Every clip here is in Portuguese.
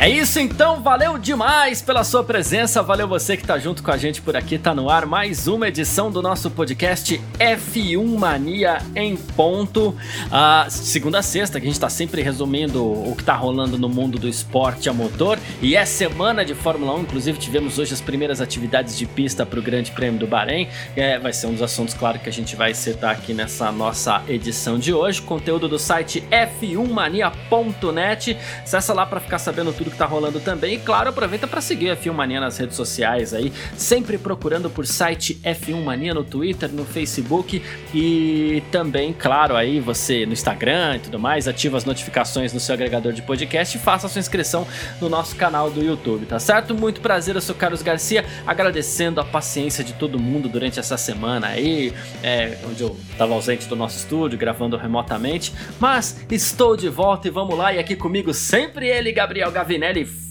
É isso então, valeu demais pela sua presença, valeu você que tá junto com a gente por aqui, tá no ar mais uma edição do nosso podcast F1 Mania em ponto. A segunda a sexta, que a gente tá sempre resumindo o que tá rolando no mundo do esporte a motor. E é semana de Fórmula 1, inclusive tivemos hoje as primeiras atividades de pista para o Grande Prêmio do Bahrein. É, vai ser um dos assuntos, claro, que a gente vai citar aqui nessa nossa edição de hoje. Conteúdo do site f1mania.net. Acessa lá para ficar sabendo tudo que tá rolando também. E claro, aproveita para seguir a F1 Mania nas redes sociais aí, sempre procurando por site F1 Mania no Twitter, no Facebook e também, claro, aí você no Instagram e tudo mais, ativa as notificações no seu agregador de podcast e faça a sua inscrição no nosso canal do YouTube, tá certo? Muito prazer, eu sou Carlos Garcia, agradecendo a paciência de todo mundo durante essa semana aí, é, onde eu estava ausente do nosso estúdio, gravando remotamente, mas estou de volta e vamos lá, e aqui comigo sempre ele, Gabriel Gavin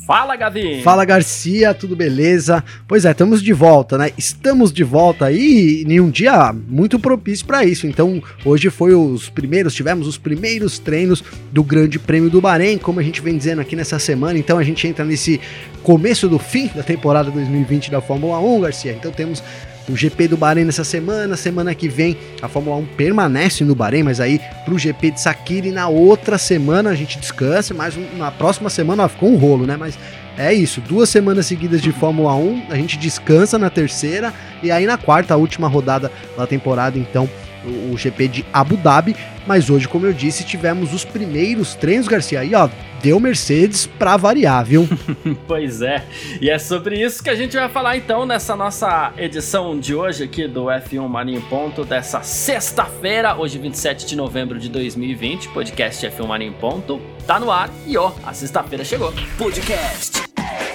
Fala, Gavi! Fala, Garcia, tudo beleza? Pois é, estamos de volta, né? Estamos de volta aí em um dia muito propício para isso. Então, hoje foi os primeiros, tivemos os primeiros treinos do Grande Prêmio do Bahrein, como a gente vem dizendo aqui nessa semana. Então, a gente entra nesse começo do fim da temporada 2020 da Fórmula 1, Garcia. Então, temos o GP do Bahrein nessa semana. Semana que vem a Fórmula 1 permanece no Bahrein, mas aí pro GP de Sakira na outra semana a gente descansa, mas na próxima semana ó, ficou um rolo, né? Mas é isso, duas semanas seguidas de Fórmula 1, a gente descansa na terceira e aí na quarta, a última rodada da temporada, então o, GP de Abu Dhabi, mas hoje, como eu disse, tivemos os primeiros treinos, Garcia, aí ó, deu Mercedes pra variar, viu? pois é, e é sobre isso que a gente vai falar então nessa nossa edição de hoje aqui do F1 Mania em Ponto, dessa sexta-feira, hoje 27 de novembro de 2020, podcast F1 Mania em Ponto, tá no ar e ó, a sexta-feira chegou. Podcast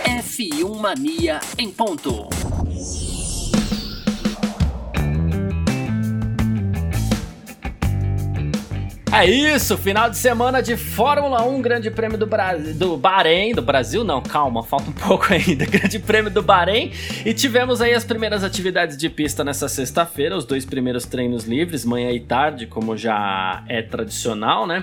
F1 Mania em Ponto. É isso, final de semana de Fórmula 1, Grande Prêmio do, Bra do Bahrein, do Brasil não, calma, falta um pouco ainda, Grande Prêmio do Bahrein, e tivemos aí as primeiras atividades de pista nessa sexta-feira, os dois primeiros treinos livres, manhã e tarde, como já é tradicional, né?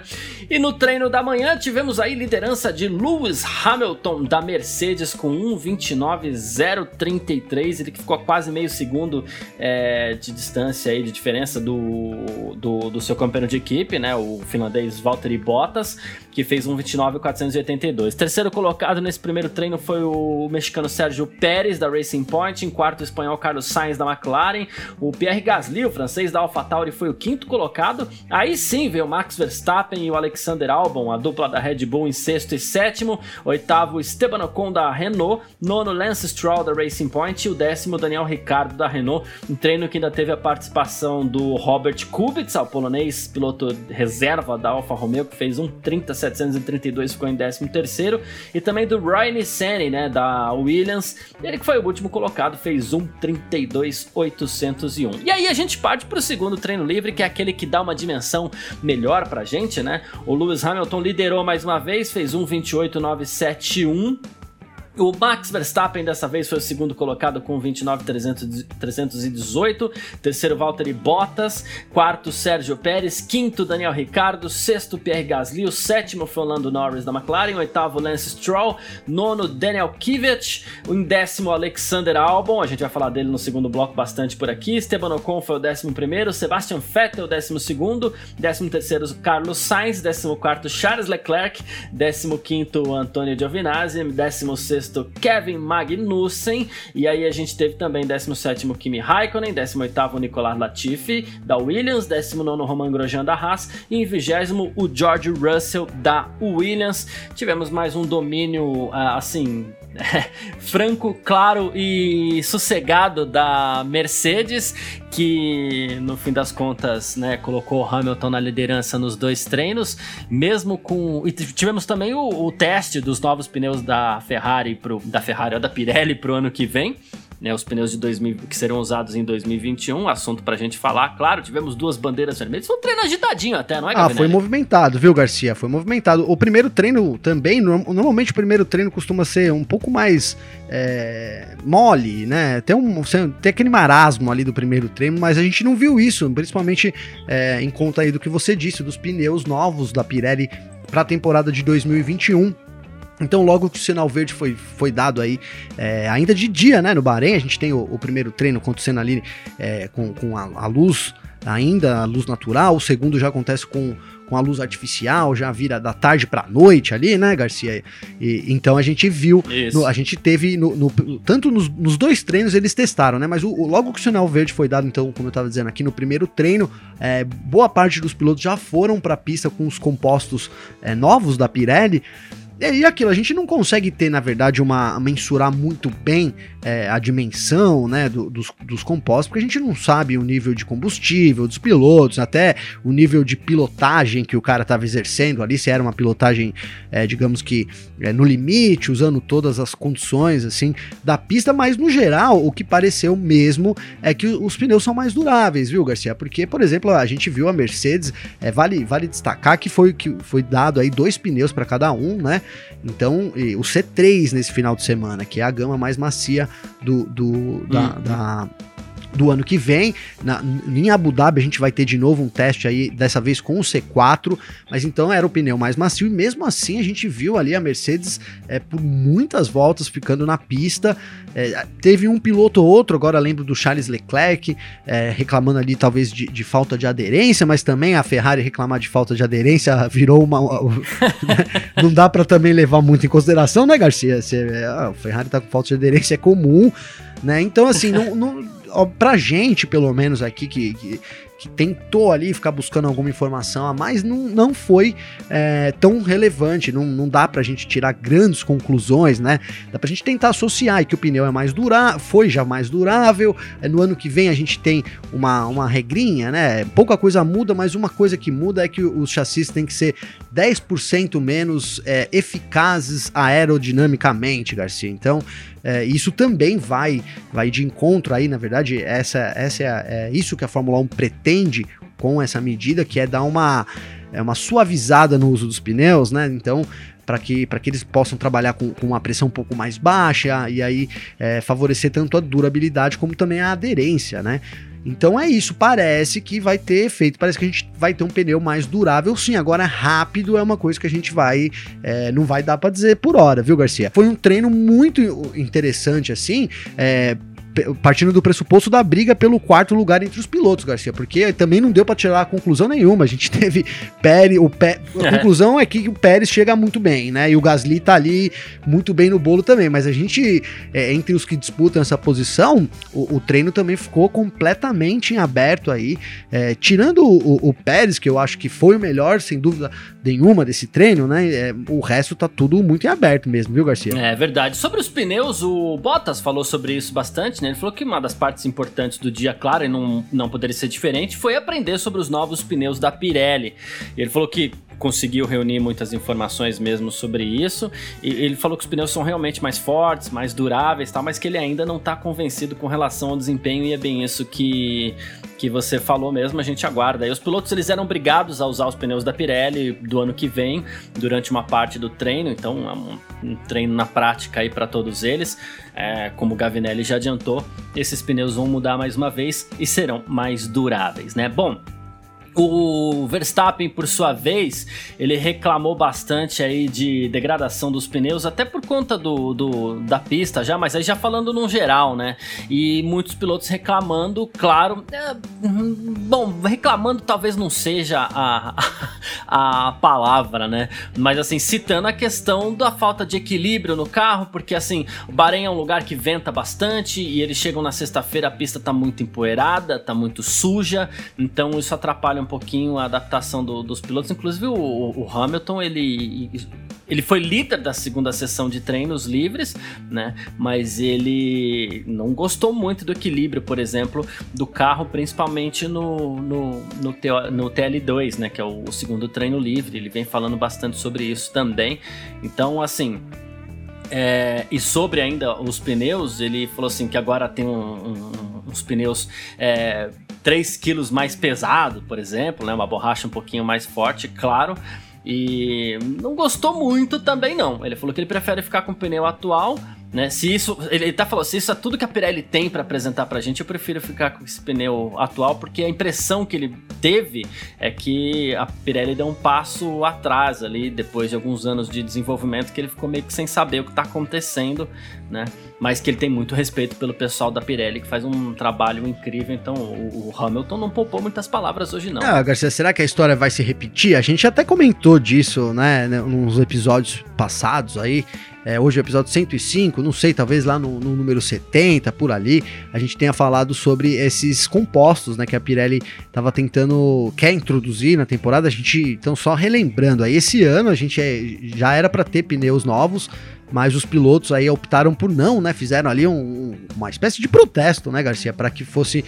E no treino da manhã tivemos aí liderança de Lewis Hamilton da Mercedes com 1.29.033, ele que ficou quase meio segundo é, de distância aí, de diferença do, do, do seu campeão de equipe, né? O finlandês Valtteri Bottas, que fez um 29,482. Terceiro colocado nesse primeiro treino foi o mexicano Sérgio Pérez, da Racing Point. Em quarto, o espanhol Carlos Sainz, da McLaren. O Pierre Gasly, o francês da AlphaTauri, foi o quinto colocado. Aí sim veio o Max Verstappen e o Alexander Albon, a dupla da Red Bull, em sexto e sétimo. Oitavo, Esteban Ocon, da Renault. Nono, Lance Stroll, da Racing Point. E o décimo, Daniel Ricciardo, da Renault. Um treino que ainda teve a participação do Robert Kubica, o polonês piloto reserva reserva da Alfa Romeo, que fez um 30.732, ficou em 13º, e também do Ryan Nissany, né, da Williams, ele que foi o último colocado, fez um 32.801. E aí a gente parte para o segundo treino livre, que é aquele que dá uma dimensão melhor pra gente, né? O Lewis Hamilton liderou mais uma vez, fez um 28.971, o Max Verstappen dessa vez foi o segundo colocado com 29.318. Terceiro, Valtteri Bottas. Quarto, Sérgio Pérez. Quinto, Daniel Ricciardo. Sexto, Pierre Gasly. O sétimo foi o Lando Norris da McLaren. Oitavo, Lance Stroll. Nono, Daniel Kvyat. Em décimo, Alexander Albon. A gente vai falar dele no segundo bloco bastante por aqui. Esteban Ocon foi o décimo primeiro. Sebastian Vettel, décimo segundo. Décimo terceiro, Carlos Sainz. Décimo quarto, Charles Leclerc. Décimo quinto, Antonio Giovinazzi. Décimo sexto, Kevin Magnussen. E aí a gente teve também 17 Kimi Raikkonen, 18 Nicolas Latifi da Williams, 19 Roman Grosjean da Haas e em 20 o George Russell da Williams. Tivemos mais um domínio ah, assim franco, claro e sossegado da Mercedes, que no fim das contas, né, colocou Hamilton na liderança nos dois treinos, mesmo com e tivemos também o, o teste dos novos pneus da Ferrari pro da Ferrari ou da Pirelli pro ano que vem né, os pneus de 2000 que serão usados em 2021, assunto pra gente falar. Claro, tivemos duas bandeiras vermelhas, foi um treino agitadinho até, não é, Gavinelli? Ah, foi movimentado, viu, Garcia? Foi movimentado. O primeiro treino também, normalmente o primeiro treino costuma ser um pouco mais é, mole, né? Tem, um, tem aquele marasmo ali do primeiro treino, mas a gente não viu isso, principalmente é, em conta aí do que você disse, dos pneus novos da Pirelli para a temporada de 2021. Então, logo que o sinal verde foi, foi dado aí, é, ainda de dia, né, no Bahrein, a gente tem o, o primeiro treino acontecendo ali é, com, com a, a, luz ainda, a luz natural, o segundo já acontece com, com a luz artificial, já vira da tarde para noite ali, né, Garcia? E, então a gente viu, no, a gente teve, no, no tanto nos, nos, dois treinos eles testaram, né, mas o, o, logo que o sinal verde foi dado, então, como eu estava dizendo aqui no primeiro treino, é, boa parte dos pilotos já foram para a pista com os compostos é, novos da Pirelli, e aquilo, a gente não consegue ter, na verdade, uma mensurar muito bem é, a dimensão né, do, dos, dos compostos, porque a gente não sabe o nível de combustível dos pilotos, até o nível de pilotagem que o cara estava exercendo ali, se era uma pilotagem, é, digamos que é, no limite, usando todas as condições assim da pista, mas no geral, o que pareceu mesmo é que os pneus são mais duráveis, viu, Garcia? Porque, por exemplo, a gente viu a Mercedes, é, vale, vale destacar que foi, que foi dado aí dois pneus para cada um, né? Então, o C3 nesse final de semana, que é a gama mais macia do, do da, hum. da do ano que vem. Na, em Abu Dhabi a gente vai ter de novo um teste aí, dessa vez com o C4, mas então era o pneu mais macio e mesmo assim a gente viu ali a Mercedes é, por muitas voltas ficando na pista. É, teve um piloto ou outro, agora lembro do Charles Leclerc, é, reclamando ali talvez de, de, falta de aderência, mas também a Ferrari reclamar de falta de aderência virou uma. não dá para também levar muito em consideração, né, Garcia? Ah, o Ferrari tá com falta de aderência é comum, né? Então, assim, não, não pra gente, pelo menos aqui, que, que, que, tentou ali ficar buscando alguma informação a mais, não, não foi é, tão relevante, não, não dá pra gente tirar grandes conclusões, né? Dá pra gente tentar associar que o pneu é mais durável, foi já mais durável, é, no ano que vem a gente tem uma, uma regrinha, né? Pouca coisa muda, mas uma coisa que muda é que os chassis têm que ser 10% menos é, eficazes aerodinamicamente, Garcia. Então, é, isso também vai, vai de encontro aí, na verdade, essa, essa é, é isso que a Fórmula 1 pretende com essa medida, que é dar uma, é uma suavizada no uso dos pneus, né? Então, para que, que eles possam trabalhar com, com, uma pressão um pouco mais baixa e aí é, favorecer tanto a durabilidade como também a aderência, né? Então é isso, parece que vai ter efeito, parece que a gente vai ter um pneu mais durável, sim. Agora rápido é uma coisa que a gente vai, é, não vai dar para dizer por hora, viu, Garcia? Foi um treino muito interessante assim, é, partindo do pressuposto da briga pelo quarto lugar entre os pilotos, Garcia, porque também não deu para tirar conclusão nenhuma. A gente teve Pérez, o Pé, a é. conclusão é que o Pérez chega muito bem, né? E o Gasly tá ali muito bem no bolo também, mas a gente é, entre os que disputam essa posição, o, o, treino também ficou completamente em aberto aí, é, tirando o, o, Pérez, que eu acho que foi o melhor, sem dúvida nenhuma desse treino, né? É, o resto tá tudo muito em aberto mesmo, viu, Garcia? É verdade. Sobre os pneus, o Bottas falou sobre isso bastante né? Ele falou que uma das partes importantes do dia, claro, e não, não poderia ser diferente, foi aprender sobre os novos pneus da Pirelli. Ele falou que conseguiu reunir muitas informações mesmo sobre isso. E ele falou que os pneus são realmente mais fortes, mais duráveis, tal, mas que ele ainda não está convencido com relação ao desempenho e é bem isso que que você falou mesmo, a gente aguarda. E os pilotos eles eram obrigados a usar os pneus da Pirelli do ano que vem durante uma parte do treino, então é um, um treino na prática aí para todos eles. É, como o Gavinelli já adiantou, esses pneus vão mudar mais uma vez e serão mais duráveis, né? Bom, o Verstappen, por sua vez, ele reclamou bastante aí de degradação dos pneus, até por conta do, do, da pista já, mas aí já falando num geral, né? E muitos pilotos reclamando, claro, é, bom, reclamando talvez não seja a, a, a, palavra, né? Mas assim, citando a questão da falta de equilíbrio no carro, porque assim, o Bahrein é um lugar que venta bastante e eles chegam na sexta-feira, a pista tá muito empoeirada, tá muito suja, então isso atrapalha um pouquinho a adaptação do, dos pilotos. Inclusive o, o, Hamilton, ele, ele foi líder da segunda sessão de treinos livres, né? Mas ele não gostou muito do equilíbrio, por exemplo, do carro, principalmente no, no, no, no TL2, né? Que é o, o segundo treino livre. Ele vem falando bastante sobre isso também. Então, assim, É, e sobre ainda os pneus, ele falou assim que agora tem um, um, uns pneus é, 3 quilos mais pesado, por exemplo, né? Uma borracha um pouquinho mais forte, claro. E não gostou muito também não. Ele falou que ele prefere ficar com o pneu atual né? Se isso, ele tá falando, se isso é tudo que a Pirelli tem para apresentar pra gente, eu prefiro ficar com esse pneu atual, porque a impressão que ele teve é que a Pirelli deu um passo atrás ali, depois de alguns anos de desenvolvimento, que ele ficou meio que sem saber o que tá acontecendo, né? Mas que ele tem muito respeito pelo pessoal da Pirelli, que faz um trabalho incrível, então o, o Hamilton não poupou muitas palavras hoje não. Ah, Garcia, será que a história vai se repetir? A gente até comentou disso, né, nos episódios passados aí, é, hoje é o episódio 105, não sei, talvez lá no, no, número 70, por ali, a gente tenha falado sobre esses compostos, né, que a Pirelli estava tentando, quer introduzir na temporada, a gente, então só relembrando, aí esse ano a gente é, já era para ter pneus novos, mas os pilotos aí optaram por não, né? Fizeram ali um, uma espécie de protesto, né, Garcia, para que fosse,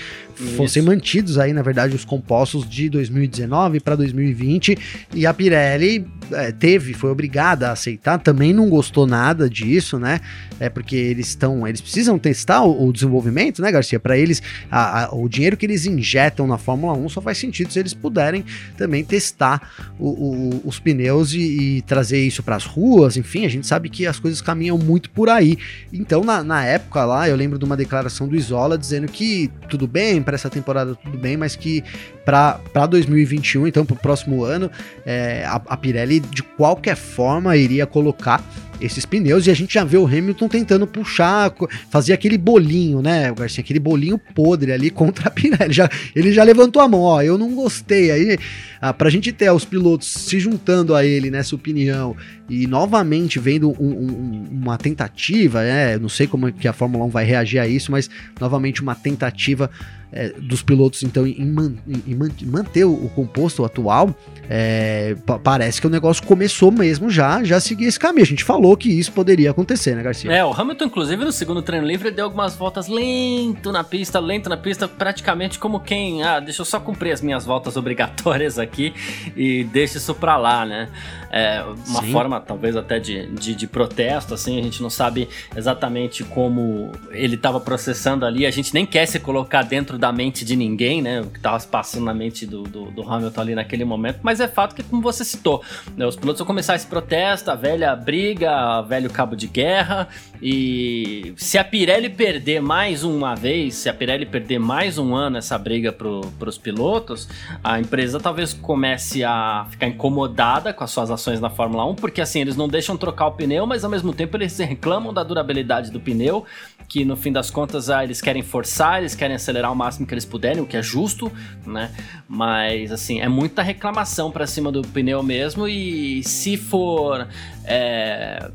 fossem mantidos aí, na verdade, os compostos de 2019 para 2020 e a Pirelli é, teve, foi obrigada a aceitar, também não gostou nada disso, né? É porque eles estão, eles precisam testar o, o desenvolvimento, né, Garcia? Para eles, a, a, o dinheiro que eles injetam na Fórmula 1 só faz sentido se eles puderem também testar o, o, os pneus e, e trazer isso para as ruas, enfim, a gente sabe que as coisas coisas caminham muito por aí. Então, na, na época lá, eu lembro de uma declaração do Isola dizendo que tudo bem, para essa temporada tudo bem, mas que para 2021, então para o próximo ano, é, a, a Pirelli de qualquer forma iria colocar esses pneus e a gente já vê o Hamilton tentando puxar, fazer aquele bolinho, né, o Garcia, aquele bolinho podre ali contra a Pirelli. Já, ele já levantou a mão, ó, eu não gostei. Aí, ah, pra gente ter os pilotos se juntando a ele nessa opinião e novamente vendo um, um, uma tentativa, né, não sei como é que a Fórmula 1 vai reagir a isso, mas novamente uma tentativa é, dos pilotos, então, em, man, em, em manter o, o, composto atual, é, parece que o negócio começou mesmo já, já seguir esse caminho. A gente falou que isso poderia acontecer, né, Garcia? É, o Hamilton, inclusive, no segundo treino livre, deu algumas voltas lento na pista, lento na pista, praticamente como quem, ah, deixa eu só cumprir as minhas voltas obrigatórias aqui e deixa isso pra lá, né? É, uma Sim. forma, talvez, até de, de, de, protesto, assim, a gente não sabe exatamente como ele estava processando ali, a gente nem quer se colocar dentro da mente de ninguém, né? O que estava se passando na mente do, do, do, Hamilton ali naquele momento, mas é fato que, como você citou, né, os pilotos vão começar esse protesto, a velha briga, velho cabo de guerra, e se a Pirelli perder mais uma vez, se a Pirelli perder mais um ano essa briga para os pilotos, a empresa talvez comece a ficar incomodada com as suas ações na Fórmula 1, porque assim, eles não deixam trocar o pneu, mas ao mesmo tempo eles reclamam da durabilidade do pneu, que no fim das contas ah, eles querem forçar, eles querem acelerar o máximo que eles puderem, o que é justo, né? Mas assim, é muita reclamação para cima do pneu mesmo e se for é,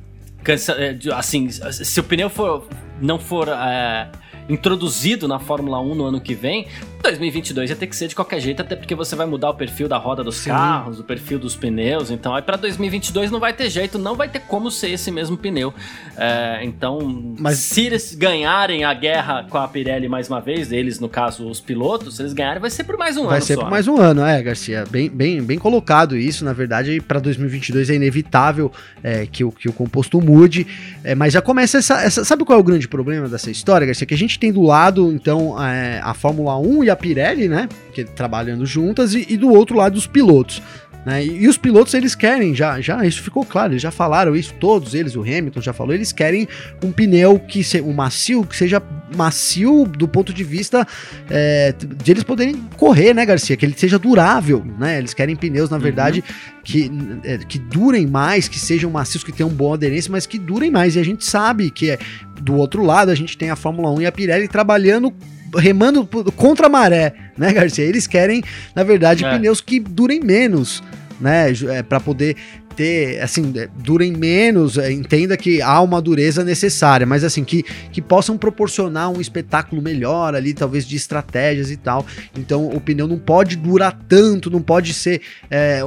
assim, se o pneu for não for é, introduzido na Fórmula 1 no ano que vem, 2022 ia ter que ser de qualquer jeito, até porque você vai mudar o perfil da roda dos Sim. carros, o perfil dos pneus. Então, aí para 2022 não vai ter jeito, não vai ter como ser esse mesmo pneu. É, então, Mas... se eles ganharem a guerra com a Pirelli mais uma vez, eles, no caso, os pilotos, se eles ganharem, vai ser por mais um vai ano. Vai ser só. por mais um ano, é, Garcia. Bem, bem, bem colocado isso. Na verdade, para 2022 é inevitável é, que, o, que o composto mude. É, mas já começa essa, essa. Sabe qual é o grande problema dessa história, Garcia? Que a gente tem do lado, então, é, a Fórmula 1 e a Pirelli, né? Que trabalhando juntas, e, e do outro lado os pilotos. Né? E, e, os pilotos eles querem, já, já isso ficou claro, eles já falaram isso, todos eles, o Hamilton já falou, eles querem um pneu que seja um macio, que seja macio do ponto de vista é, de eles poderem correr, né, Garcia? Que ele seja durável, né? Eles querem pneus, na uhum. verdade, uhum. que, é, que durem mais, que sejam macios, que tenham boa aderência, mas que durem mais. E a gente sabe que é, do outro lado a gente tem a Fórmula 1 e a Pirelli trabalhando remando contra a maré, né, Garcia? Eles querem, na verdade, é. pneus que durem menos, né, é, para poder ter, assim, é, durem menos, é, entenda que há uma dureza necessária, mas assim, que, que possam proporcionar um espetáculo melhor ali, talvez de estratégias e tal. Então o pneu não pode durar tanto, não pode ser, é,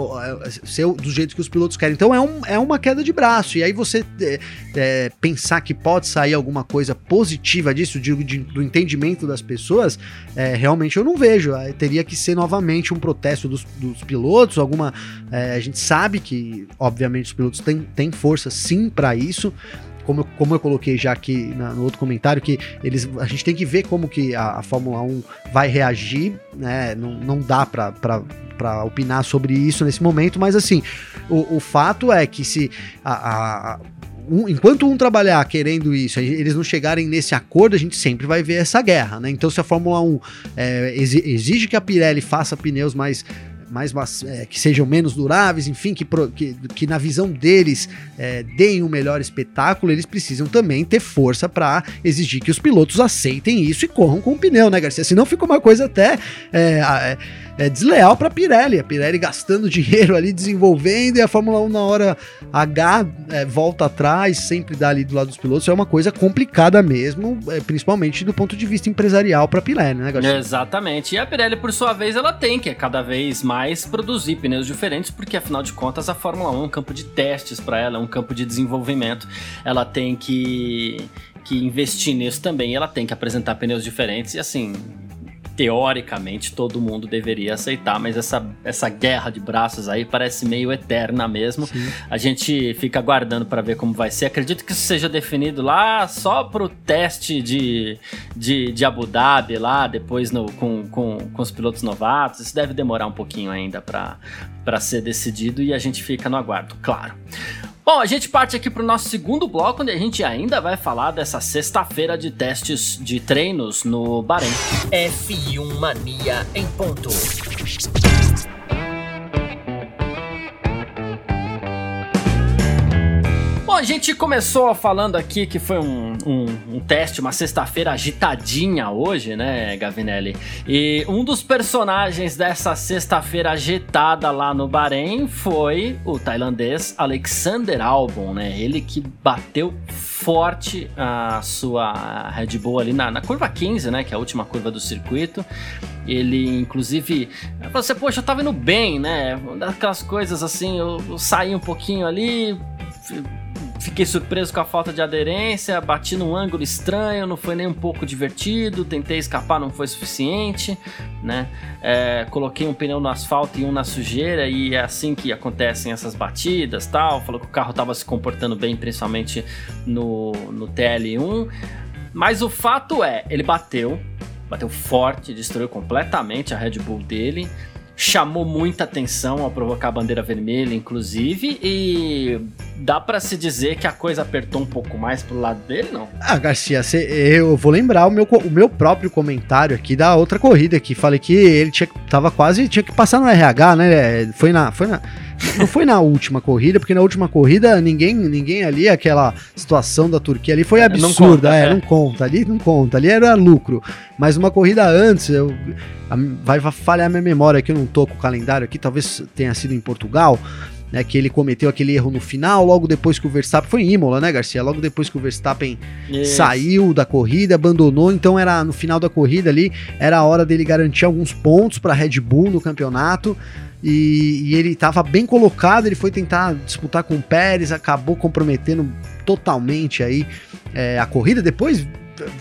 ser do jeito que os pilotos querem. Então é, um, é uma queda de braço. E aí você é, é, pensar que pode sair alguma coisa positiva disso, digo, do entendimento das pessoas, é, realmente eu não vejo. teria que ser novamente um protesto dos, dos pilotos, alguma. a gente sabe que obviamente os pilotos têm, têm força sim para isso, como, como eu coloquei já aqui na, no outro comentário, que eles, a gente tem que ver como que a, a Fórmula 1 vai reagir, né? Não, não dá para opinar sobre isso nesse momento, mas assim, o, o fato é que se a, a, um, enquanto um trabalhar querendo isso, eles não chegarem nesse acordo, a gente sempre vai ver essa guerra, né? Então, se a Fórmula 1 é, exige que a Pirelli faça pneus mais mais é, que sejam menos duráveis, enfim, que, que, que na visão deles é, deem um melhor espetáculo, eles precisam também ter força para exigir que os pilotos aceitem isso e corram com o pneu, né, Garcia? Senão fica uma coisa até é, é desleal para a Pirelli. A Pirelli gastando dinheiro ali, desenvolvendo, e a Fórmula 1 na hora H é, volta atrás, sempre dá ali do lado dos pilotos. É uma coisa complicada mesmo, é, principalmente do ponto de vista empresarial para a Pirelli, né, Garcia? Exatamente. E a Pirelli, por sua vez, ela tem que cada vez mais produzir pneus diferentes, porque afinal de contas a Fórmula 1 é um campo de testes para ela, é um campo de desenvolvimento. Ela tem que que investir nisso também, ela tem que apresentar pneus diferentes e assim, teoricamente todo mundo deveria aceitar, mas essa, essa guerra de braços aí parece meio eterna mesmo. Sim. A gente fica aguardando para ver como vai ser. Acredito que isso seja definido lá só pro teste de, de, de Abu Dhabi lá, depois no, com, com, com os pilotos novatos. Isso deve demorar um pouquinho ainda para ser decidido e a gente fica no aguardo, claro. Bom, a gente parte aqui para o nosso segundo bloco, onde a gente ainda vai falar dessa sexta-feira de testes de treinos no Bahrein. F1 Mania em ponto. A gente começou falando aqui que foi um, um, um teste, uma sexta-feira agitadinha hoje, né, Gavinelli? E um dos personagens dessa sexta-feira agitada lá no Bahrein foi o tailandês Alexander Albon, né? Ele que bateu forte a sua Red Bull ali na, na curva 15, né? Que é a última curva do circuito. Ele, inclusive, você, poxa, eu tava indo bem, né? Daquelas coisas assim, eu, eu saí um pouquinho ali Fiquei surpreso com a falta de aderência, bati num ângulo estranho, não foi nem um pouco divertido, tentei escapar, não foi suficiente, né? É, coloquei um pneu no asfalto e um na sujeira e é assim que acontecem essas batidas tal. Falou que o carro estava se comportando bem, principalmente no, no TL1. Mas o fato é, ele bateu, bateu forte, destruiu completamente a Red Bull dele chamou muita atenção ao provocar a bandeira vermelha, inclusive, e dá para se dizer que a coisa apertou um pouco mais pro lado dele, não? Ah, Garcia, cê, eu vou lembrar o meu, o meu próprio comentário aqui da outra corrida que falei que ele tinha, tava quase tinha que passar no RH, né? Foi na, foi na não foi na última corrida, porque na última corrida ninguém, ninguém ali, aquela situação da Turquia ali foi absurda, não conta, é, é. não conta, ali não conta, ali era lucro. Mas uma corrida antes, eu, vai falhar minha memória aqui, eu não tô com o calendário aqui, talvez tenha sido em Portugal, né, que ele cometeu aquele erro no final, logo depois que o Verstappen foi em Imola, né, Garcia? Logo depois que o Verstappen Isso. saiu da corrida, abandonou, então era no final da corrida ali, era a hora dele garantir alguns pontos para Red Bull no campeonato. E, e ele estava bem colocado, ele foi tentar disputar com o Pérez, acabou comprometendo totalmente aí é, a corrida. Depois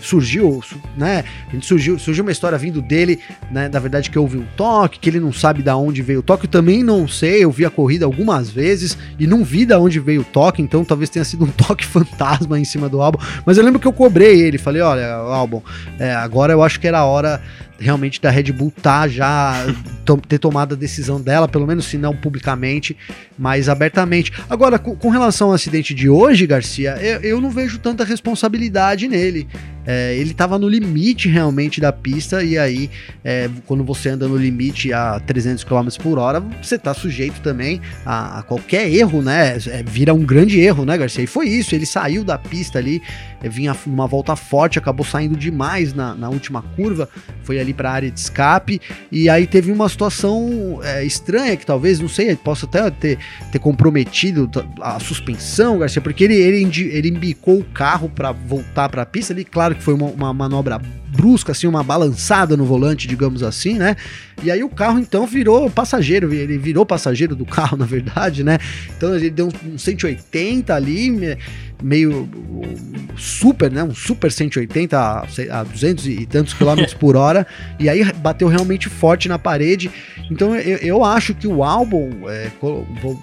surgiu, né? A gente surgiu, surgiu uma história vindo dele, né? Na verdade, que houve um toque, que ele não sabe da onde veio o toque. Eu também não sei, eu vi a corrida algumas vezes e não vi da onde veio o toque, então talvez tenha sido um toque fantasma em cima do álbum. Mas eu lembro que eu cobrei ele, falei: olha, álbum, é, agora eu acho que era a hora realmente da Red Bull tá já to ter tomado a decisão dela, pelo menos se não publicamente, mas abertamente. Agora, com, com relação ao acidente de hoje, Garcia, eu, eu não vejo tanta responsabilidade nele. É, ele estava no limite realmente da pista, e aí, é, quando você anda no limite a 300 km por hora, você está sujeito também a, a, qualquer erro, né? É, vira um grande erro, né, Garcia? E foi isso, ele saiu da pista ali, é, vinha numa volta forte, acabou saindo demais na, na última curva, foi ali para a área de escape, e aí teve uma situação é, estranha que talvez, não sei, possa até ter, ter comprometido a suspensão, Garcia, porque ele, ele, ele embicou o carro para voltar para a pista ali, claro Claro que foi uma, uma manobra brusca, assim, uma balançada no volante, digamos assim, né? E aí o carro então virou passageiro, ele virou passageiro do carro, na verdade, né? Então ele deu um 180 ali, meio super, né? Um super 180 a, a 200 e tantos quilômetros por hora, e aí bateu realmente forte na parede. Então eu, eu acho que o álbum, é,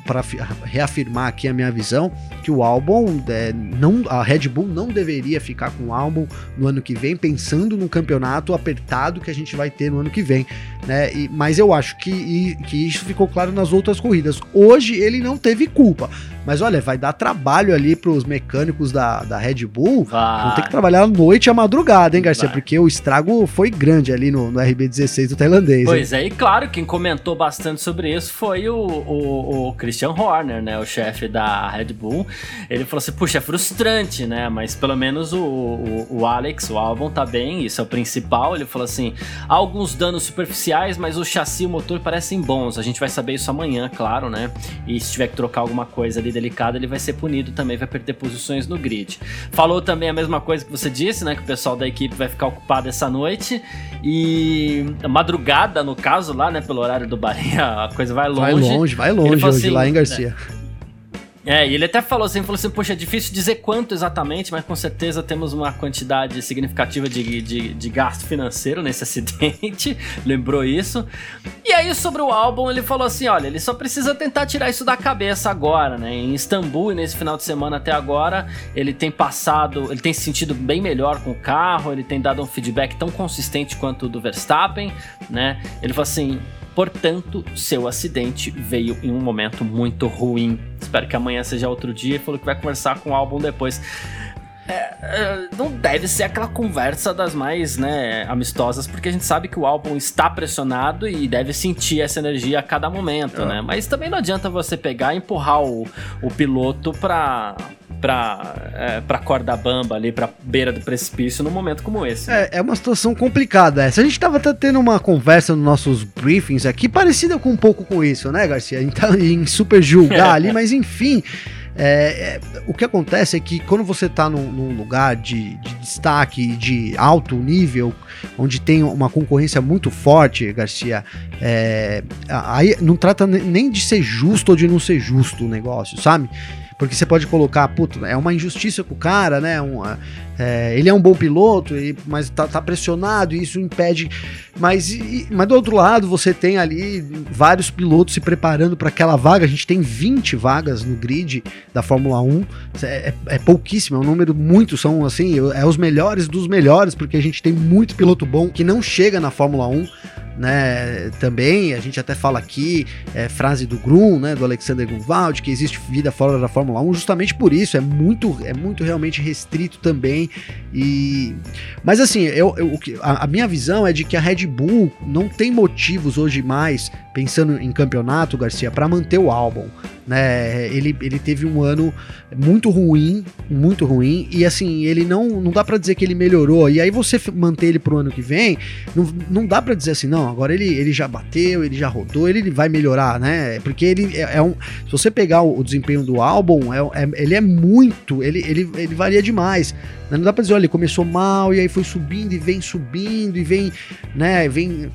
para reafirmar aqui a minha visão, que o álbum, é, não, a Red Bull não deveria ficar com o álbum no ano que vem, pensando no campeonato apertado que a gente vai ter no ano que vem, né? E, mas eu acho que, e, que isso ficou claro nas outras corridas. Hoje ele não teve culpa, mas olha, vai dar trabalho ali para os mecânicos da, da Red Bull. Vai. Vão ter que trabalhar à noite e à madrugada, hein, Garcia? Vai. Porque o estrago foi grande ali no, no RB16 do tailandês. Pois hein? é, e claro, quem comentou bastante sobre isso foi o, o, o Christian Horner, né? O chefe da Red Bull. Ele falou assim: puxa, é frustrante, né? Mas pelo menos o, o, o Alex, o Albon, tá bem, isso é o principal. Ele falou assim: há alguns danos superficiais, mas o chassi e o motor parecem bons. A gente vai saber isso amanhã, claro, né? E se tiver que trocar alguma coisa ali delicada, ele vai ser punido também, vai perder posições no grid. Falou também a mesma coisa que você disse, né? Que o pessoal da equipe vai ficar ocupado essa noite. E madrugada, no caso, lá, né? Pelo horário do Bahia, a coisa vai longe. Vai longe, vai longe hoje assim, lá em Garcia. Né, é, e ele até falou assim, falou assim, poxa, é difícil dizer quanto exatamente, mas com certeza temos uma quantidade significativa de, de, de gasto financeiro nesse acidente, lembrou isso. E aí, sobre o álbum, ele falou assim, olha, ele só precisa tentar tirar isso da cabeça agora, né? Em Istambul, nesse final de semana até agora, ele tem passado, ele tem se sentido bem melhor com o carro, ele tem dado um feedback tão consistente quanto o do Verstappen, né? Ele falou assim, Portanto, seu acidente veio em um momento muito ruim. Espero que amanhã seja outro dia. Ele falou que vai conversar com o álbum depois. É, é, não deve ser aquela conversa das mais né, amistosas, porque a gente sabe que o álbum está pressionado e deve sentir essa energia a cada momento, é. né? Mas também não adianta você pegar e empurrar o, o piloto para pra, é, pra corda bamba ali, pra beira do precipício num momento como esse. É, é uma situação complicada essa. A gente tava até tendo uma conversa nos nossos briefings aqui, parecida com um pouco com isso, né, Garcia? Em, em super julgar ali, mas enfim. É, é, o que acontece é que quando você está num, num, lugar de, de, destaque, de alto nível, onde tem uma concorrência muito forte, Garcia, é, aí não trata nem de ser justo ou de não ser justo o negócio, sabe? Porque você pode colocar, puto, é uma injustiça com o cara, né? Um, é, ele é um bom piloto, mas tá, tá, pressionado e isso impede. Mas, e, mas do outro lado, você tem ali vários pilotos se preparando para aquela vaga. A gente tem 20 vagas no grid da Fórmula 1. É, é, é pouquíssimo, é um número muito, são assim, é os melhores dos melhores, porque a gente tem muito piloto bom que não chega na Fórmula 1 né? Também a gente até fala aqui é, frase do Grum, né? Do Alexander Grunwald, que existe vida fora da Fórmula 1, justamente por isso é muito, é muito realmente restrito também. E mas assim, eu, eu a, a minha visão é de que a Red Bull não tem motivos hoje mais pensando em campeonato, Garcia, para manter o álbum. Né? Ele, ele teve um ano muito ruim, muito ruim, e assim, ele não, não dá para dizer que ele melhorou. E aí você manter ele pro ano que vem, não, não dá para dizer assim, não, agora ele, ele já bateu, ele já rodou, ele vai melhorar, né? Porque ele é, é um. Se você pegar o, o desempenho do álbum, é, é, ele é muito, ele, ele, ele varia demais. Não dá pra dizer, olha, ele começou mal e aí foi subindo e vem subindo e vem, né, vem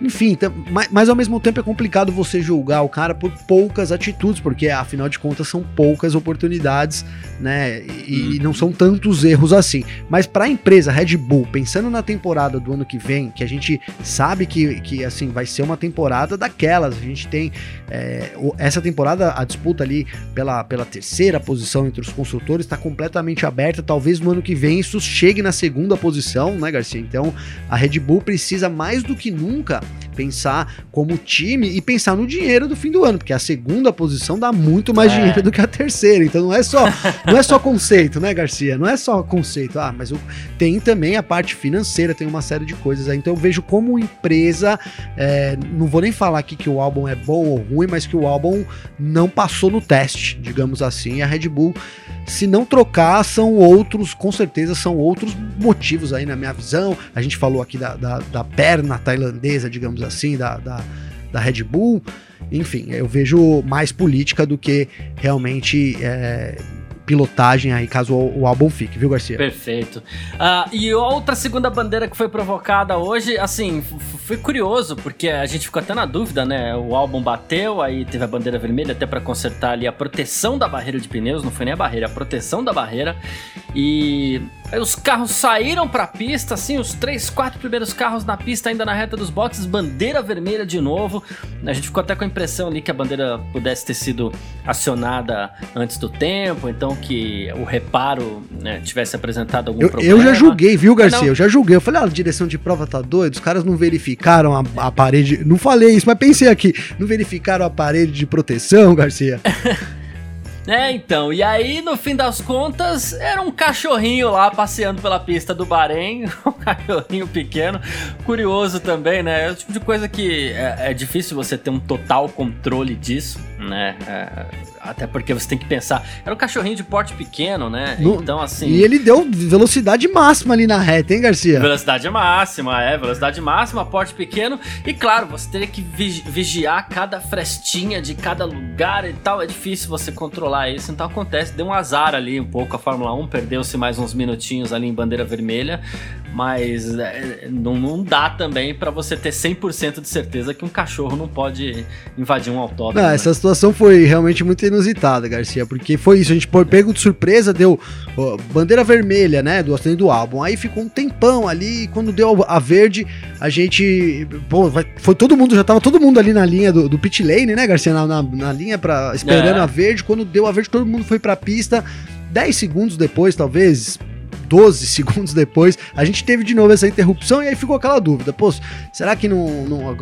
enfim, então, mas, mas, ao mesmo tempo é complicado você julgar o cara por poucas atitudes, porque afinal de contas são poucas oportunidades, né? E, e não são tantos erros assim. Mas para a empresa Red Bull, pensando na temporada do ano que vem, que a gente sabe que, que assim vai ser uma temporada daquelas, a gente tem é, essa temporada, a disputa ali pela, pela terceira posição entre os construtores está completamente aberta. Talvez no ano que vem isso chegue na segunda posição, né, Garcia? Então a Red Bull precisa mais do que nunca pensar como time e pensar no dinheiro do fim do ano, porque a segunda posição dá muito mais é. dinheiro do que a terceira. Então não é só não é só conceito, né, Garcia? Não é só conceito. Ah, mas tem também a parte financeira, tem uma série de coisas. Então eu vejo como empresa, é, não vou nem falar aqui que o álbum é bom ou ruim, mas que o álbum não passou no teste, digamos assim. E a Red Bull se não trocar, são outros, com certeza são outros motivos aí na minha visão. A gente falou aqui da, da, da perna tailandesa, digamos assim, da, da, da, Red Bull. Enfim, eu vejo mais política do que realmente é, pilotagem aí, caso o, o álbum fique, viu, Garcia? Perfeito. Uh, e outra segunda bandeira que foi provocada hoje, assim, foi curioso, porque a gente ficou até na dúvida, né? O álbum bateu, aí teve a bandeira vermelha até para consertar ali a proteção da barreira de pneus, não foi nem a barreira, a proteção da barreira. E Aí os carros saíram pra pista, assim, os três, quatro primeiros carros na pista, ainda na reta dos boxes, bandeira vermelha de novo. A gente ficou até com a impressão ali que a bandeira pudesse ter sido acionada antes do tempo, então que o reparo né, tivesse apresentado algum eu, problema. Eu já julguei, viu, Garcia? Eu já julguei. Eu falei, ah, a direção de prova tá doida, os caras não verificaram a, a parede. Não falei isso, mas pensei aqui. Não verificaram a parede de proteção, Garcia? É, então, e aí no fim das contas era um cachorrinho lá passeando pela pista do Bahrein, um cachorrinho pequeno, curioso também, né? É o tipo de coisa que é, é difícil você ter um total controle disso, né? É, até porque você tem que pensar. Era um cachorrinho de porte pequeno, né? No, então, assim. E ele deu velocidade máxima ali na reta, hein, Garcia? Velocidade máxima, é. Velocidade máxima, porte pequeno. E claro, você teria que vigiar cada frestinha de cada lugar e tal. É difícil você controlar isso. Então acontece. Deu um azar ali um pouco a Fórmula 1. Perdeu-se mais uns minutinhos ali em bandeira vermelha. Mas é, não, não, dá também para você ter 100% de certeza que um cachorro não pode invadir um autódromo. Não, né? essa situação foi realmente muito inusitada, Garcia, porque foi isso, a gente pego de surpresa, deu ó, bandeira vermelha, né, do acidente do álbum, aí ficou um tempão ali, e quando deu a verde, a gente, pô, foi todo mundo, já tava todo mundo ali na linha do, do pit lane, né, Garcia, na, na, na linha para esperando é. a verde, quando deu a verde todo mundo foi pra pista, 10 segundos depois, talvez, 12 segundos depois, a gente teve de novo essa interrupção e aí ficou aquela dúvida: pô, será que não, não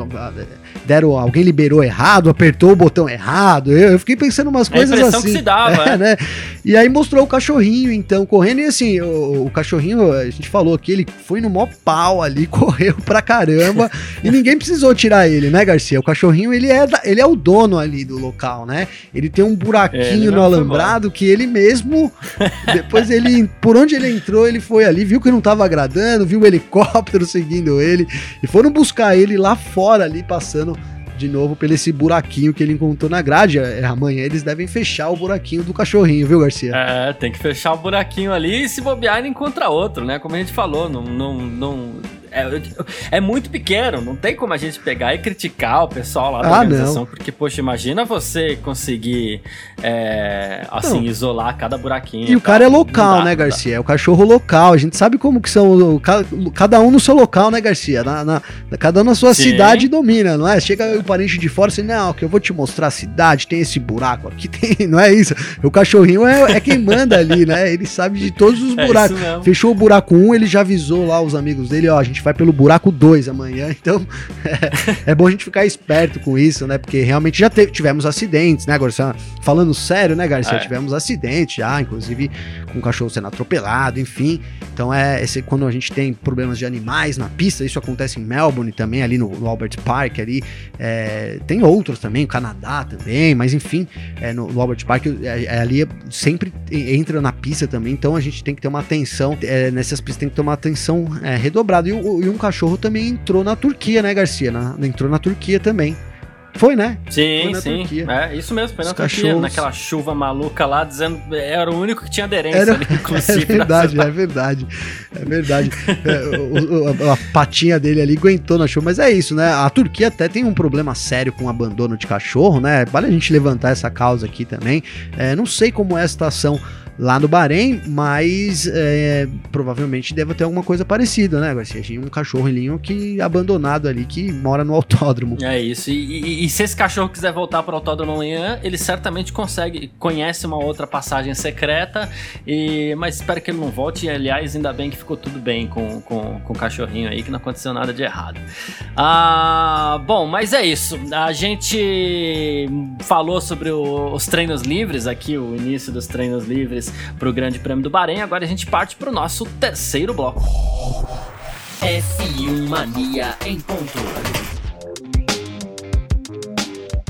deram, alguém liberou errado, apertou o botão errado? Eu, eu fiquei pensando umas coisas a assim. Que se dava, é, é. Né? E aí mostrou o cachorrinho, então, correndo, e assim, o, o, cachorrinho, a gente falou que ele foi no mó pau ali, correu pra caramba, e ninguém precisou tirar ele, né, Garcia? O cachorrinho, ele é, ele é o dono ali do local, né? Ele tem um buraquinho no alambrado que ele mesmo, depois ele, por onde ele entrou, ele foi ali, viu que não tava agradando, viu o helicóptero seguindo ele e foram buscar ele lá fora ali passando de novo pelo esse buraquinho que ele encontrou na grade. É, amanhã eles devem fechar o buraquinho do cachorrinho, viu, Garcia? É, tem que fechar o buraquinho ali e se bobear ele encontra outro, né? Como a gente falou, não, não, não é, é, muito pequeno, não tem como a gente pegar e criticar o pessoal lá da ah, organização, não. porque, poxa, imagina você conseguir, é, assim, não. isolar cada buraquinho. E o cara é local, dá, né, Garcia? É o cachorro local, a gente sabe como que são, cada um no seu local, né, Garcia? Na, na cada um na sua Sim. cidade domina, não é? Chega o parente de fora e assim, não, que eu vou te mostrar a cidade, tem esse buraco aqui, tem, não é isso? O cachorrinho é, é quem manda ali, né? Ele sabe de todos os é buracos. É Fechou o buraco 1, um, ele já avisou lá os amigos dele, ó, a gente vai pelo buraco 2 amanhã, então é, é, bom a gente ficar esperto com isso, né? Porque realmente já teve, tivemos acidentes, né? Agora, falando sério, né, Garcia? É. Tivemos acidentes já, inclusive com o cachorro sendo atropelado, enfim. Então é esse, quando a gente tem problemas de animais na pista, isso acontece em Melbourne também, ali no, no Albert Park, ali. É, tem outros também, o Canadá também, mas enfim, é, no, no, Albert Park é, é ali sempre entra na pista também, então a gente tem que ter uma atenção, nessas pistas tem que ter uma atenção redobrada. E o, e um cachorro também entrou na Turquia, né, Garcia? Na, entrou na Turquia também. Foi, né? Sim, foi sim. Turquia. É, isso mesmo, foi Os na cachorros... Turquia, naquela chuva maluca lá, dizendo era o único que tinha aderência era... ali, inclusive. É verdade, é verdade. É verdade. é, o, o, a patinha dele ali aguentou na chuva, mas é isso, né? A Turquia até tem um problema sério com o abandono de cachorro, né? Vale a gente levantar essa causa aqui também. É, não sei como é a situação lá no Bahrein, mas é, provavelmente deve ter alguma coisa parecida, né, Garcia? Tinha um cachorrinho que abandonado ali que mora no autódromo. É isso. E, e, e se esse cachorro quiser voltar para o autódromo amanhã, ele certamente consegue, conhece uma outra passagem secreta, e mas espero que ele não volte. E, aliás, ainda bem que ficou tudo bem com, com, com o cachorrinho aí, que não aconteceu nada de errado. Ah, bom, mas é isso. A gente falou sobre o, os treinos livres aqui, o início dos treinos livres para o Grande Prêmio do Bahrein. Agora a gente parte para o nosso terceiro bloco. F1 Mania em ponto.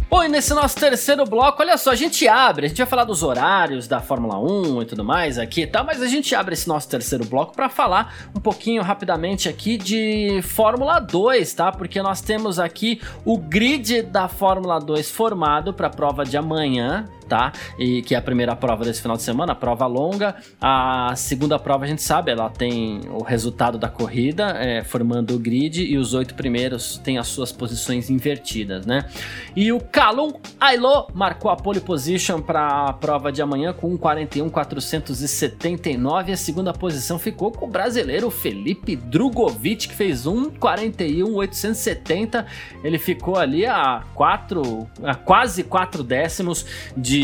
Bom, e nesse nosso terceiro bloco, olha só, a gente abre, a gente vai falar dos horários da Fórmula 1 e tudo mais aqui e tal, mas a gente abre esse nosso terceiro bloco para falar um pouquinho rapidamente aqui de Fórmula 2, tá? Porque nós temos aqui o grid da Fórmula 2 formado para a prova de amanhã, tá? E que é a primeira prova desse final de semana, prova longa. A segunda prova a gente sabe, ela tem o resultado da corrida, é, formando o grid, e os oito primeiros têm as suas posições invertidas, né? E o Calum Ailo marcou a pole position para a prova de amanhã com 41.479. A segunda posição ficou com o brasileiro Felipe Drugovic, que fez 1.41.870. Ele ficou ali a quatro, a quase quatro décimos de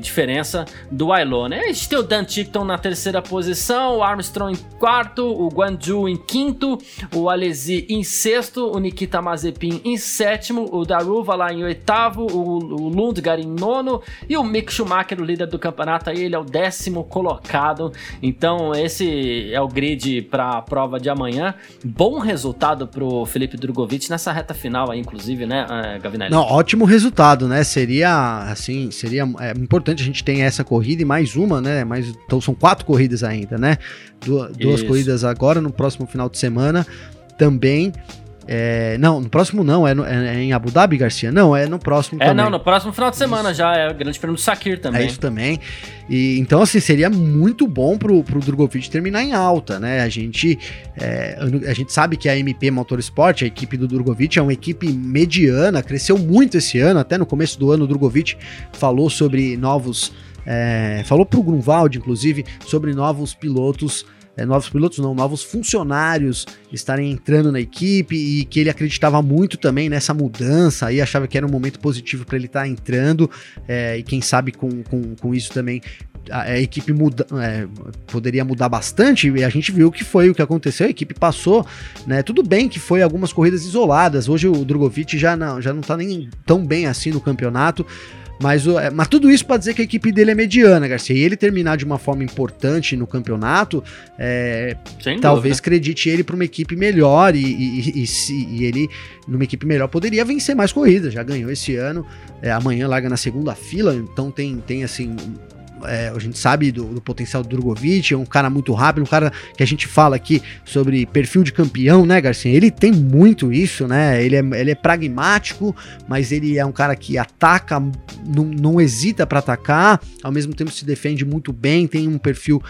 diferença do Ailon, né? A gente tem o Dan Tickton na terceira posição, o Armstrong em quarto, o Guanju em quinto, o Alesi em sexto, o Nikita Mazepin em sétimo, o Daruva lá em oitavo, o, o Lundgaard em nono e o Mick Schumacher, o líder do campeonato, aí ele é o décimo colocado. Então esse é o grid para a prova de amanhã. Bom resultado pro Felipe Drogovic nessa reta final aí, inclusive, né, eh, Gavinelli? Não, ótimo resultado, né? Seria assim, seria é, importante a gente ter essa corrida e mais uma, né? Mais, então são quatro corridas ainda, né? Duas, duas corridas agora no próximo final de semana também. É, não, no próximo não, é, no, é, é, em Abu Dhabi, Garcia? Não, é no próximo é, também. É, não, no próximo final de semana isso. já, é o grande prêmio do Sakir também. É isso também. E, então, assim, seria muito bom pro, pro Drogovic terminar em alta, né? A gente, é, a gente sabe que a MP Motorsport, a equipe do Drogovic, é uma equipe mediana, cresceu muito esse ano, até no começo do ano o Drogovic falou sobre novos... É, falou pro Grunwald, inclusive, sobre novos pilotos é, novos pilotos, não, novos funcionários estarem entrando na equipe e que ele acreditava muito também nessa mudança e achava que era um momento positivo para ele estar tá entrando é, e quem sabe com, com, com isso também a, a equipe muda, é, poderia mudar bastante e a gente viu que foi o que aconteceu, a equipe passou, né? Tudo bem que foi algumas corridas isoladas. Hoje o Drogovic já não, já não tá nem tão bem assim no campeonato. Mas, é, mas tudo isso para dizer que a equipe dele é mediana, Garcia. E ele terminar de uma forma importante no campeonato, é, talvez acredite ele para uma equipe melhor. E, e, e, e, ele, numa equipe melhor, poderia vencer mais corridas. Já ganhou esse ano. É, amanhã larga na segunda fila, então tem, tem assim é, a gente sabe do, do, potencial do Drogovic, é um cara muito rápido, um cara que a gente fala aqui sobre perfil de campeão, né, Garcia? Ele tem muito isso, né? Ele é, ele é pragmático, mas ele é um cara que ataca, não, não hesita para atacar, ao mesmo tempo se defende muito bem, tem um perfil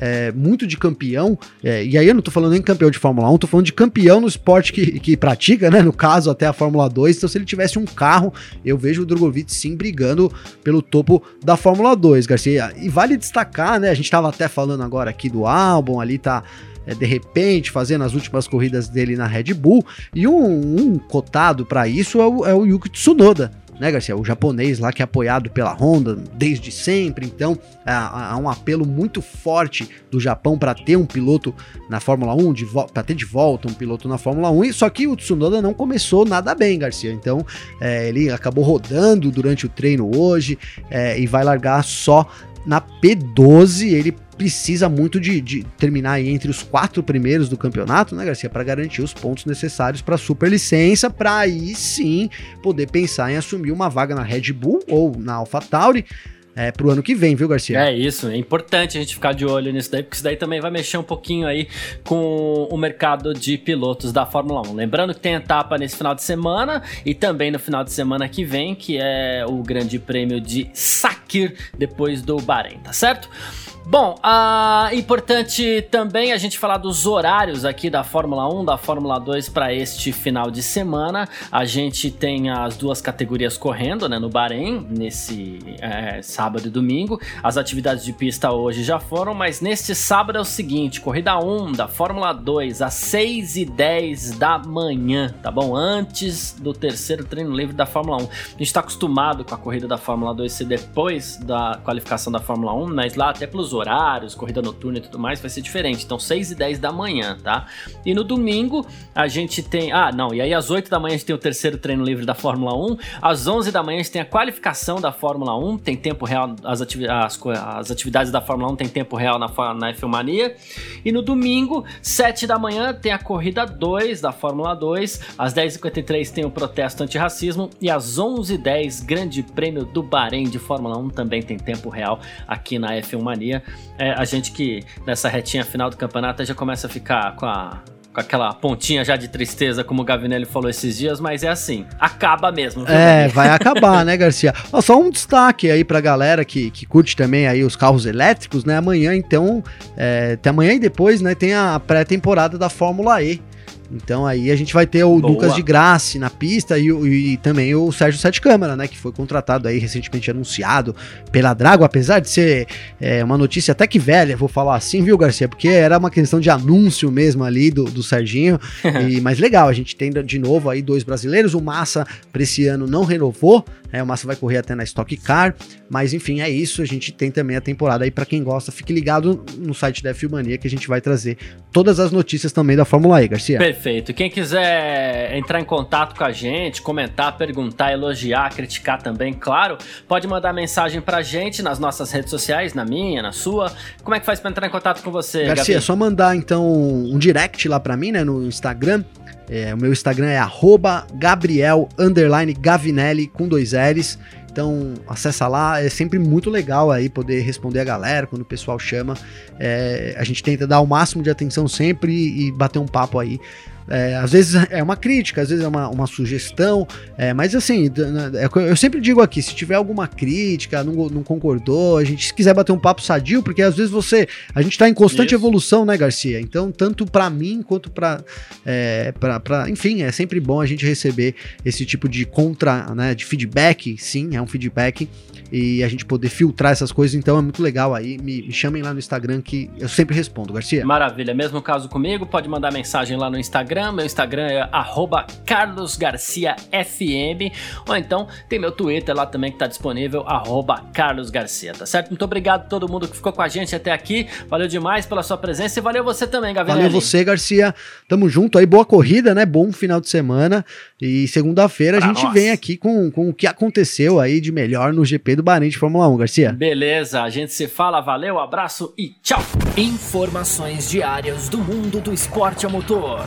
é, muito de campeão, é, e aí eu não tô falando nem campeão de Fórmula 1, tô falando de campeão no esporte que, que pratica, né? No caso, até a Fórmula 2. Então, se ele tivesse um carro, eu vejo o Drogovic sim brigando pelo topo da Fórmula 2, Garcia. E vale destacar, né? A gente tava até falando agora aqui do álbum, ali tá é, de repente fazendo as últimas corridas dele na Red Bull. E um, um cotado para isso é o, é o Yuki Tsunoda, né, Garcia? O japonês lá que é apoiado pela Honda desde sempre, então há, um apelo muito forte do Japão para ter um piloto na Fórmula 1, para ter de volta um piloto na Fórmula 1, só que o Tsunoda não começou nada bem, Garcia. Então é, ele acabou rodando durante o treino hoje é, e vai largar só na P12. Ele precisa muito de, de terminar aí entre os quatro primeiros do campeonato, né, Garcia, para garantir os pontos necessários para a superlicença, para aí sim poder pensar em assumir uma vaga na Red Bull ou na AlphaTauri. É, pro ano que vem, viu, Garcia? É isso, é importante a gente ficar de olho nisso daí, porque isso daí também vai mexer um pouquinho aí com o mercado de pilotos da Fórmula 1. Lembrando que tem etapa nesse final de semana e também no final de semana que vem, que é o Grande Prêmio de Sakir, depois do Bahrein, tá certo? Bom, uh, importante também a gente falar dos horários aqui da Fórmula 1, da Fórmula 2 para este final de semana. A gente tem as duas categorias correndo né, no Bahrein, nesse é, sábado e domingo. As atividades de pista hoje já foram, mas neste sábado é o seguinte: corrida 1 da Fórmula 2 às 6 e 10 da manhã, tá bom? Antes do terceiro treino livre da Fórmula 1. A gente está acostumado com a corrida da Fórmula 2 ser depois da qualificação da Fórmula 1, mas lá até pelos horários, corrida noturna e tudo mais, vai ser diferente. Então, 6 e 10 da manhã, tá? E no domingo, a gente tem. Ah, não, e aí às 8 da manhã a gente tem o terceiro treino livre da Fórmula 1. Às 11 da manhã a gente tem a qualificação da Fórmula 1, tem tempo real, as, ativi as, as atividades da Fórmula 1 tem tempo real na, na F1 Mania. E no domingo, 7 da manhã, tem a corrida 2 da Fórmula 2. Às 10h53 tem o protesto antirracismo. E às 11h10, Grande Prêmio do Bahrein de Fórmula 1 também tem tempo real aqui na F1 Mania é, a gente que nessa retinha final do campeonato já começa a ficar com a com aquela pontinha já de tristeza, como o Gavinelli falou esses dias, mas é assim, acaba mesmo. Viu, é, vai acabar, né, Garcia? Ó, só um destaque aí pra galera que, que curte também aí os carros elétricos, né? Amanhã, então, é, até amanhã e depois, né, tem a pré-temporada da Fórmula E. Então aí a gente vai ter o Boa. Lucas de Graça na pista e, e, também o Sérgio Sete Câmara, né? Que foi contratado aí recentemente anunciado pela Drago, apesar de ser é, uma notícia até que velha, vou falar assim, viu, Garcia? Porque era uma questão de anúncio mesmo ali do, do Serginho. e, mas legal, a gente tem de novo aí dois brasileiros. O Massa para esse ano não renovou, né? O Massa vai correr até na Stock Car. Mas enfim, é isso. A gente tem também a temporada aí para quem gosta. Fique ligado no site da Filmania que a gente vai trazer todas as notícias também da Fórmula E, Garcia. Perfeito. Quem quiser entrar em contato com a gente, comentar, perguntar, elogiar, criticar também, claro, pode mandar mensagem pra gente nas nossas redes sociais, na minha, na sua. Como é que faz para entrar em contato com você, Garcia? É só mandar então um direct lá para mim, né, no Instagram. É, o meu Instagram é Gabriel Gavinelli com dois L's. Então, acessa lá, é sempre muito legal aí poder responder a galera quando o pessoal chama. É, a gente tenta dar o máximo de atenção sempre e bater um papo aí é, às vezes é uma crítica, às vezes é uma, uma sugestão, é, mas assim, é eu sempre digo aqui: se tiver alguma crítica, não, não concordou, a gente se quiser bater um papo sadio, porque às vezes você. A gente tá em constante Isso. evolução, né, Garcia? Então, tanto para mim quanto para. É, pra, pra, enfim, é sempre bom a gente receber esse tipo de contra, né, de feedback, sim, é um feedback e a gente poder filtrar essas coisas, então é muito legal aí. Me, me, chamem lá no Instagram que eu sempre respondo, Garcia. Maravilha, mesmo caso comigo, pode mandar mensagem lá no Instagram. Meu Instagram é carlosgarciafm, ou então tem meu Twitter lá também que tá disponível, carlosgarcia, tá certo? Muito obrigado a todo mundo que ficou com a gente até aqui. Valeu demais pela sua presença e valeu você também, Gabriel. Valeu você, Garcia. Tamo junto aí, boa corrida, né? Bom final de semana. E segunda-feira a gente vem aqui com, com o que aconteceu aí de melhor no GP do Bahrein de Fórmula 1, Garcia. Beleza, a gente se fala, valeu, abraço e tchau! Informações diárias do mundo do esporte a motor.